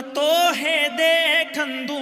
तो है देखंदू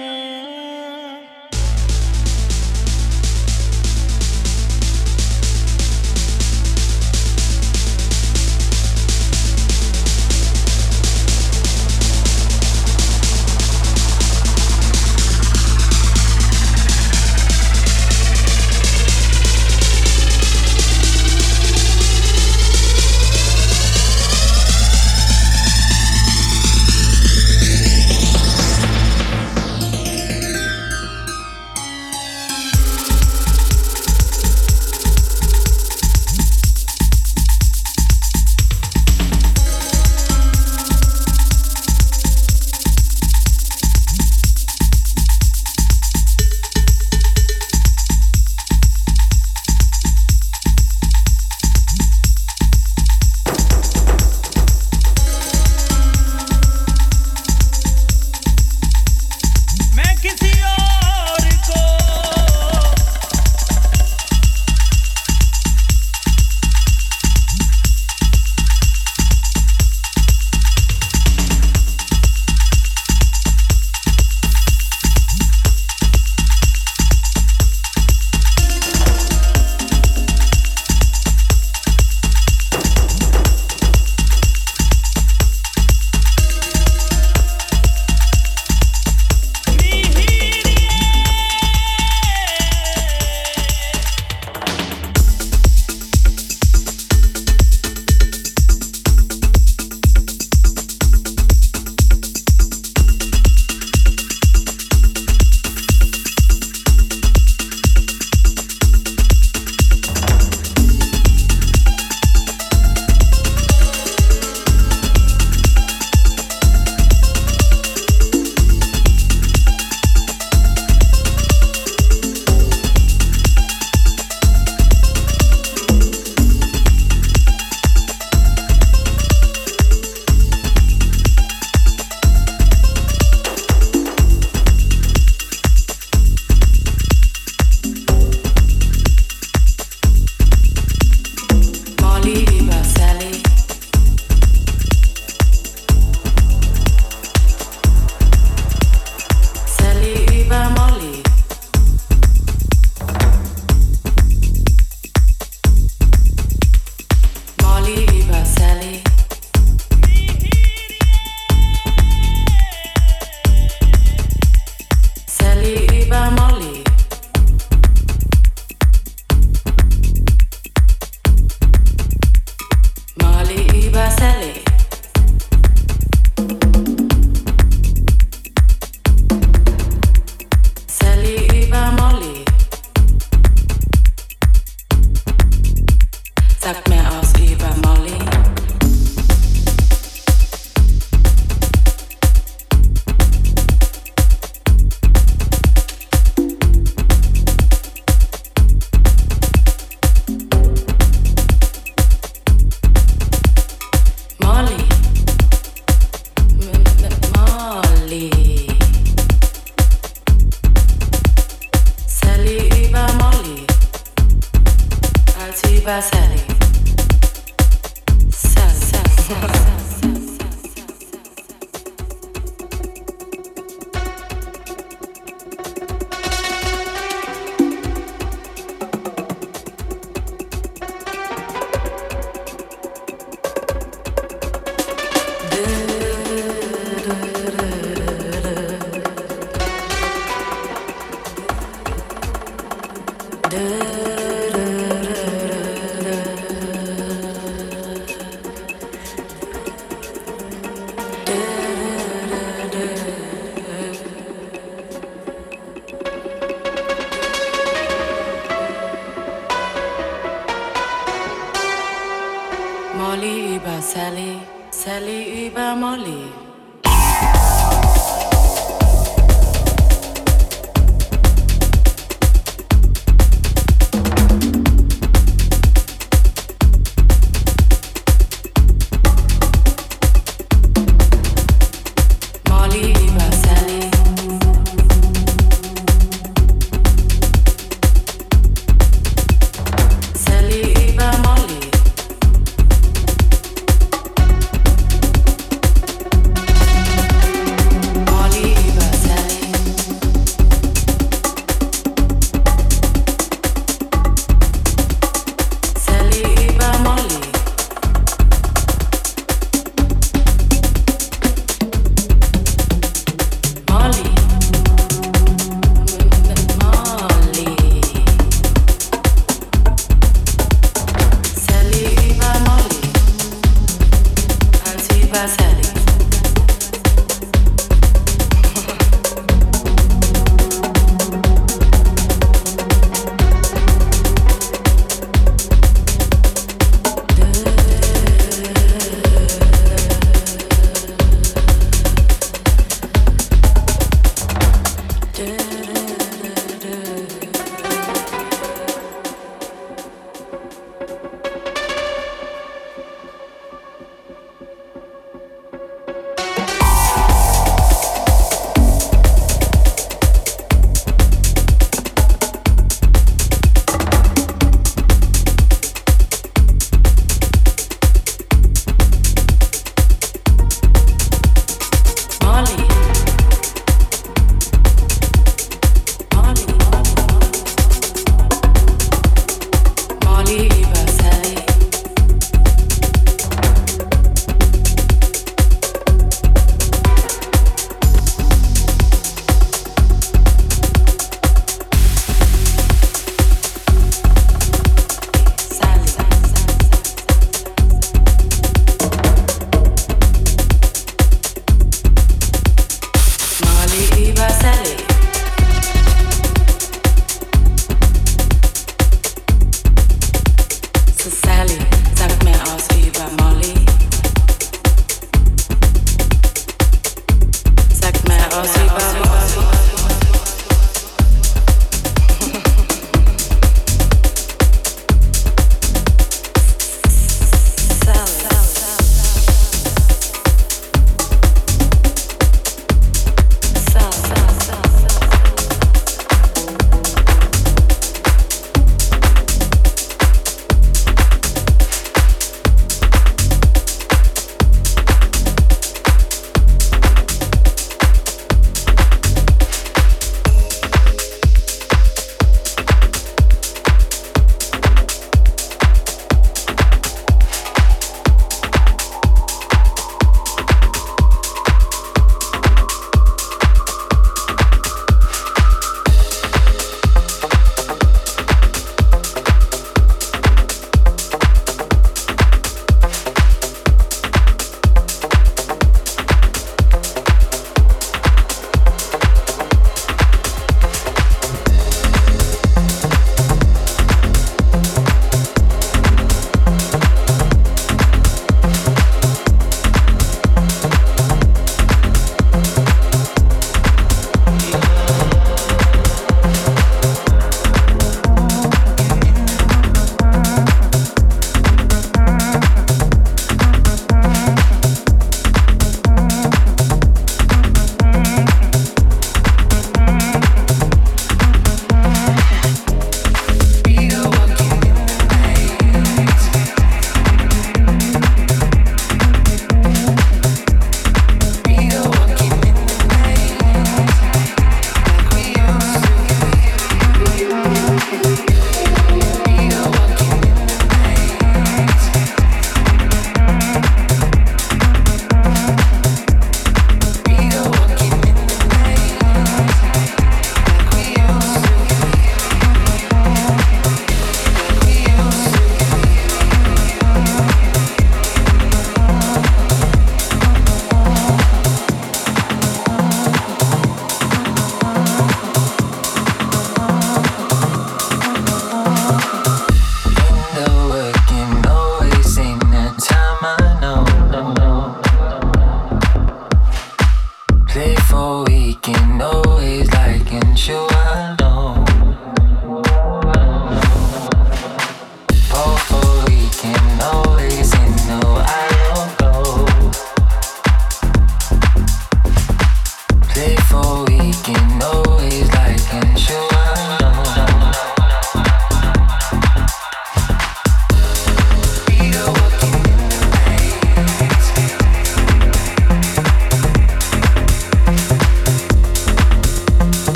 dale